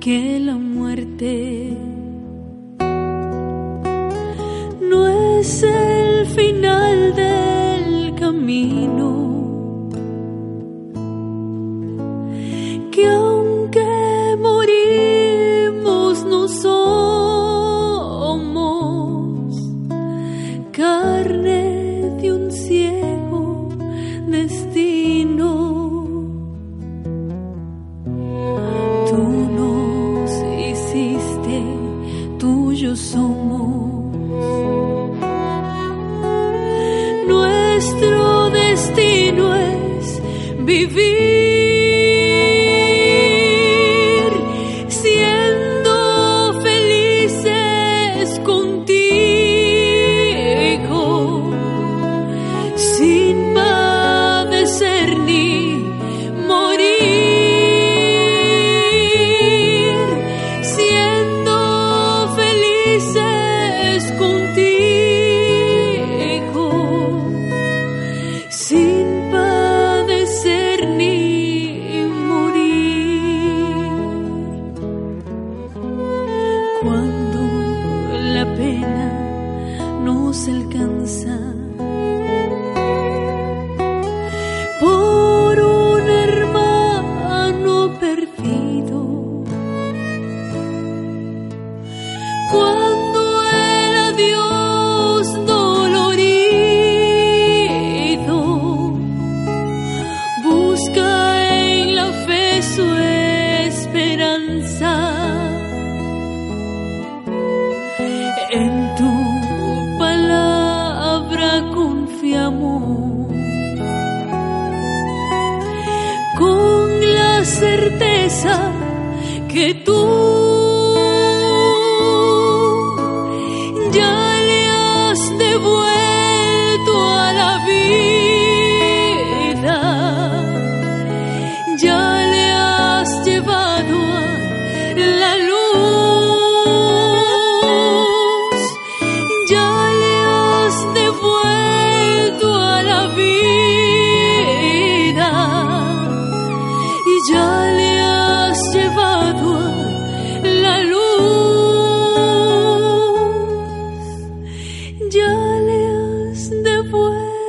Que la muerte no es el final tuyos somos. Nuestro destino es vivir certeza que tú ya le has llevado la luz, ya le has devuelto